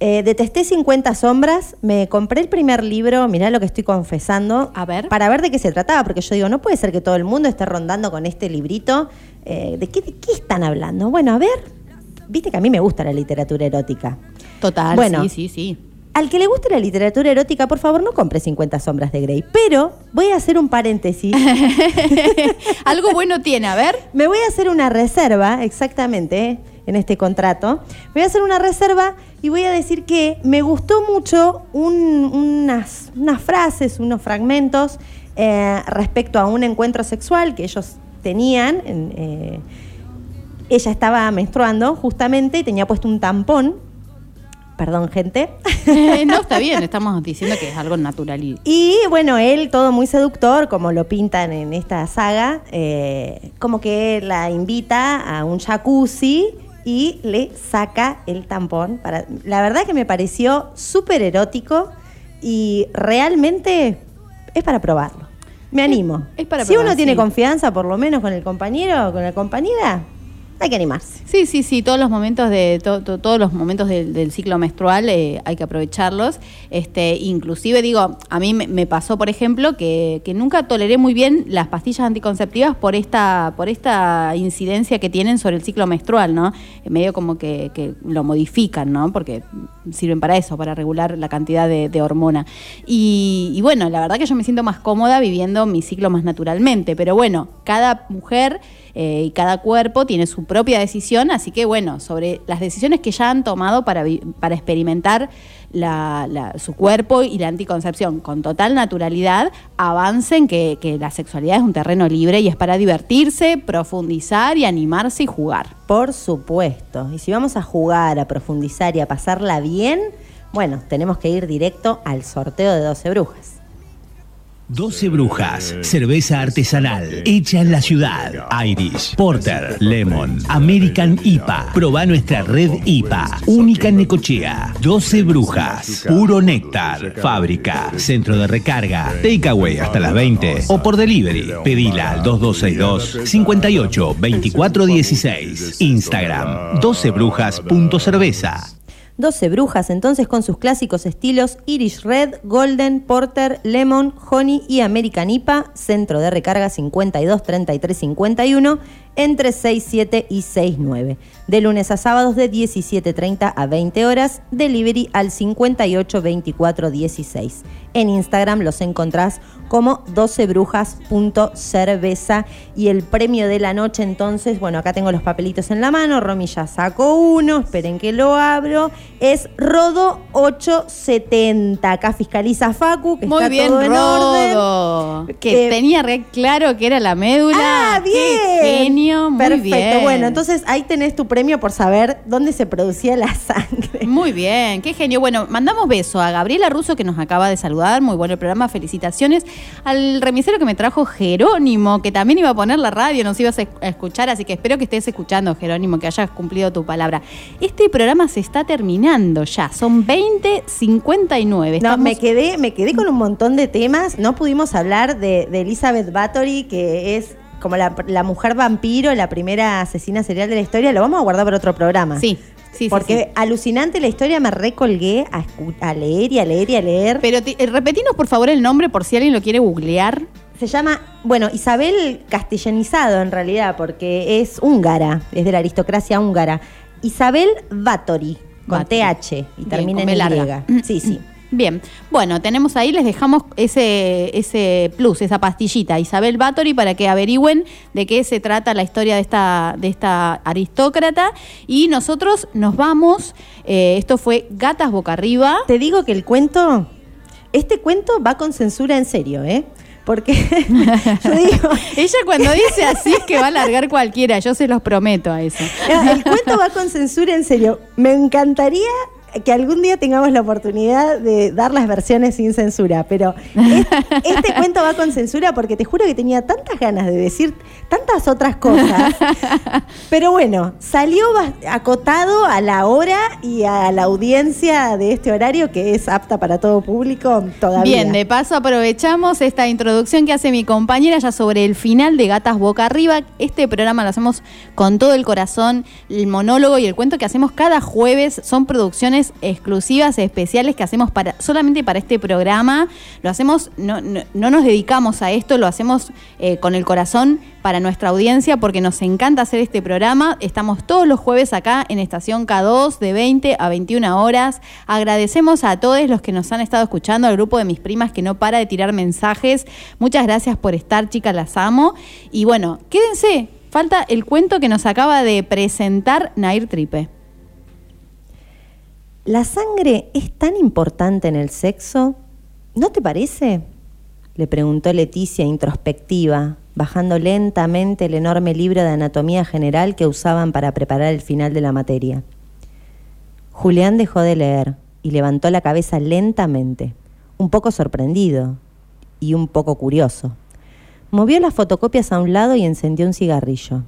eh, detesté 50 sombras, me compré el primer libro, mirá lo que estoy confesando, A ver. para ver de qué se trataba, porque yo digo, no puede ser que todo el mundo esté rondando con este librito. Eh, ¿de, qué, ¿De qué están hablando? Bueno, a ver, viste que a mí me gusta la literatura erótica. Total, Bueno. sí, sí, sí. Al que le guste la literatura erótica, por favor, no compre 50 sombras de Grey. Pero voy a hacer un paréntesis. Algo bueno tiene, a ver. Me voy a hacer una reserva, exactamente, ¿eh? en este contrato. Me voy a hacer una reserva y voy a decir que me gustó mucho un- unas, unas frases, unos fragmentos eh, respecto a un encuentro sexual que ellos tenían. en, eh, ella estaba menstruando justamente y tenía puesto un tampón. Perdón, gente. no, está bien, estamos diciendo que es algo natural y Y bueno, él todo muy seductor, como lo pintan en esta saga, eh, como que la invita a un jacuzzi y le saca el tampón. Para... La verdad que me pareció súper erótico y realmente es para probarlo. Me animo. es para si uno tiene confianza, por lo menos con el compañero o con la compañera, hay que animarse. Sí, sí, sí, todos los momentos de to- to- todos los momentos del, ciclo menstrual eh, hay que aprovecharlos. Este, inclusive digo, a mí me, pasó, por ejemplo, que, que nunca toleré muy bien las pastillas anticonceptivas por esta por esta incidencia que tienen sobre el ciclo menstrual, ¿no? En medio como que, que lo modifican, ¿no? Porque sirven para eso, para regular la cantidad de, de hormona. Y bueno, la verdad que yo me siento más cómoda viviendo mi ciclo más naturalmente, pero bueno, cada mujer eh, y cada cuerpo tiene su propia decisión, así que bueno, sobre las decisiones que ya han tomado para, para experimentar su cuerpo y la anticoncepción con total naturalidad, avancen que, que la sexualidad es un terreno libre y es para divertirse, profundizar y animarse y jugar. Por supuesto. Y si vamos a jugar, a profundizar y a pasarla bien, bueno, tenemos que ir directo al sorteo de 12 brujas. 12 Brujas, cerveza artesanal, hecha en la ciudad. Irish, Porter, Lemon, American IPA. Proba nuestra red IPA, única en Necochea. 12 Brujas, puro néctar. Fábrica, centro de recarga, takeaway hasta las 20 o por delivery. Pedila al 2262 58 24 16. Instagram, 12brujas.cerveza. 12 brujas entonces con sus clásicos estilos Irish Red, Golden, Porter, Lemon, Honey y American IPA, centro de recarga 52 33 51 entre 6, 7 y 6, 9. De lunes a sábados de 17.30 a 20 horas, delivery al 58 24 16. En Instagram los encontrás como 12brujas.cerveza y el premio de la noche entonces, bueno, acá tengo los papelitos en la mano, Romy ya sacó uno, esperen que lo abro. es Rodo 870. Acá fiscaliza Facu, que Muy está bien, todo en Rodo. orden. Que Eh, tenía re claro que era la médula. Ah, bien. Qué genio, muy Perfecto. bien. Bueno, entonces ahí tenés tu premio por saber dónde se producía la sangre. Muy bien, qué genio. Bueno, mandamos beso a Gabriela Russo que nos acaba de saludar. Muy bueno el programa, felicitaciones. Al remisero que me trajo Jerónimo, que también iba a poner la radio, nos ibas a escuchar, así que espero que estés escuchando, Jerónimo, que hayas cumplido tu palabra. Este programa se está terminando ya, son 20.59. No, Estamos- me quedé, me quedé con un montón de temas. No pudimos hablar de, de Elizabeth Bathory, que es como la, la mujer vampiro, la primera asesina serial de la historia. Lo vamos a guardar para otro programa. Sí, sí, sí, Porque sí. alucinante la historia, me recolgué a, a leer y a leer y a leer. Pero ti- eh, repetinos por favor el nombre por si alguien lo quiere googlear. Se llama, bueno, Isabel castellanizado en realidad, porque es húngara, es de la aristocracia húngara. Isabel Bathory, con Bathory. TH y Bien, termina en. Y. Sí, sí. Bien, bueno, tenemos ahí, les dejamos ese, ese plus, esa pastillita, Isabel Bathory, para que averigüen de qué se trata la historia de esta, de esta aristócrata. Y nosotros nos vamos, eh, esto fue Gatas Boca Arriba. Te digo que el cuento, este cuento va con censura en serio, ¿eh? Porque yo digo, Ella cuando dice así es que va a largar cualquiera, yo se los prometo a eso. el cuento va con censura en serio. Me encantaría que algún día tengamos la oportunidad de dar las versiones sin censura, pero es- este cuento va con censura porque te juro que tenía tantas ganas de decir tantas otras cosas. Pero bueno, salió acotado a la hora y a la audiencia de este horario que es apta para todo público todavía. Bien, de paso aprovechamos esta introducción que hace mi compañera ya sobre el final de Gatas Boca Arriba. Este programa lo hacemos con todo el corazón, el monólogo y el cuento que hacemos cada jueves son producciones exclusivas, especiales que hacemos para solamente para este programa. Lo hacemos, no, no, no nos dedicamos a esto, lo hacemos eh, con el corazón para nuestra audiencia porque nos encanta hacer este programa. Estamos todos los jueves acá en Estación K2 de 20 a 21 horas. Agradecemos a todos los que nos han estado escuchando, al grupo de mis primas que no para de tirar mensajes. Muchas gracias por estar, chicas, las amo. Y bueno, quédense. Falta el cuento que nos acaba de presentar Nair Tripe. ¿La sangre es tan importante en el sexo? ¿No te parece? Le preguntó Leticia introspectiva, bajando lentamente el enorme libro de anatomía general que usaban para preparar el final de la materia. Julián dejó de leer y levantó la cabeza lentamente, un poco sorprendido y un poco curioso. Movió las fotocopias a un lado y encendió un cigarrillo.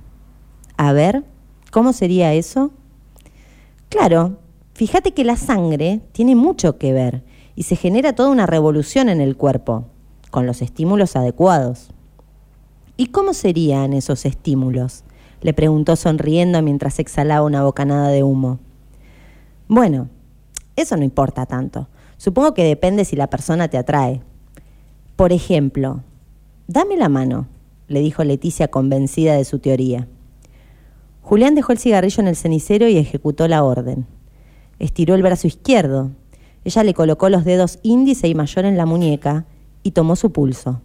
A ver, ¿cómo sería eso? Claro, fíjate que la sangre tiene mucho que ver y se genera toda una revolución en el cuerpo, con los estímulos adecuados. ¿Y cómo serían esos estímulos? le preguntó sonriendo mientras exhalaba una bocanada de humo. Bueno, eso no importa tanto. Supongo que depende si la persona te atrae. Por ejemplo, dame la mano, le dijo Leticia convencida de su teoría. Julián dejó el cigarrillo en el cenicero y ejecutó la orden. Estiró el brazo izquierdo. Ella le colocó los dedos índice y mayor en la muñeca y tomó su pulso.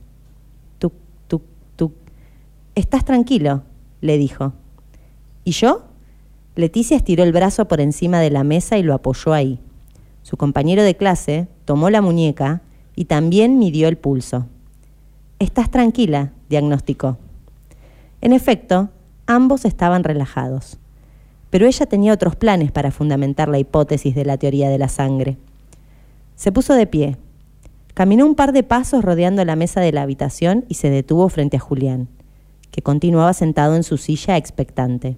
Tuc, tuc, tuc. ¿Estás tranquilo? le dijo. ¿Y yo? Leticia estiró el brazo por encima de la mesa y lo apoyó ahí. Su compañero de clase tomó la muñeca y también midió el pulso. Estás tranquila, diagnosticó. En efecto, ambos estaban relajados. Pero ella tenía otros planes para fundamentar la hipótesis de la teoría de la sangre. Se puso de pie. Caminó un par de pasos rodeando la mesa de la habitación y se detuvo frente a Julián, que continuaba sentado en su silla expectante.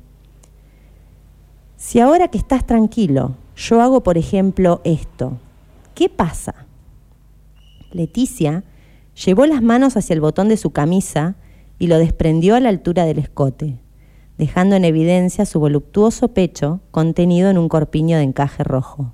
Si ahora que estás tranquilo, yo hago, por ejemplo, esto, ¿qué pasa? Leticia llevó las manos hacia el botón de su camisa y lo desprendió a la altura del escote, dejando en evidencia su voluptuoso pecho contenido en un corpiño de encaje rojo.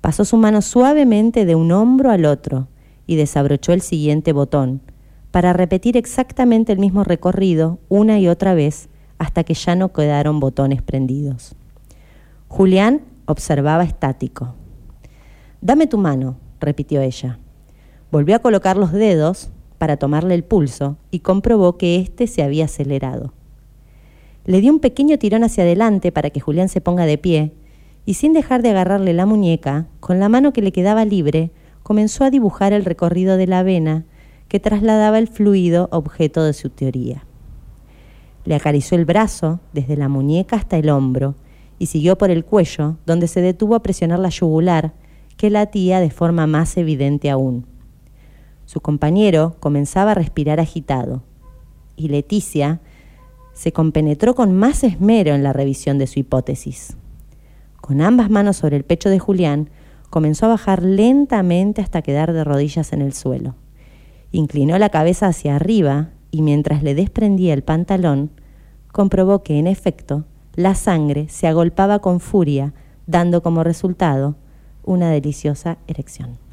Pasó su mano suavemente de un hombro al otro y desabrochó el siguiente botón, para repetir exactamente el mismo recorrido una y otra vez hasta que ya no quedaron botones prendidos. Julián observaba estático. Dame tu mano, repitió ella. Volvió a colocar los dedos para tomarle el pulso y comprobó que éste se había acelerado. Le dio un pequeño tirón hacia adelante para que Julián se ponga de pie y sin dejar de agarrarle la muñeca, con la mano que le quedaba libre, comenzó a dibujar el recorrido de la vena que trasladaba el fluido objeto de su teoría. Le acarició el brazo, desde la muñeca hasta el hombro, y siguió por el cuello, donde se detuvo a presionar la yugular, que latía de forma más evidente aún. Su compañero comenzaba a respirar agitado, y Leticia se compenetró con más esmero en la revisión de su hipótesis. Con ambas manos sobre el pecho de Julián, comenzó a bajar lentamente hasta quedar de rodillas en el suelo. Inclinó la cabeza hacia arriba y mientras le desprendía el pantalón, comprobó que, en efecto, la sangre se agolpaba con furia, dando como resultado una deliciosa erección.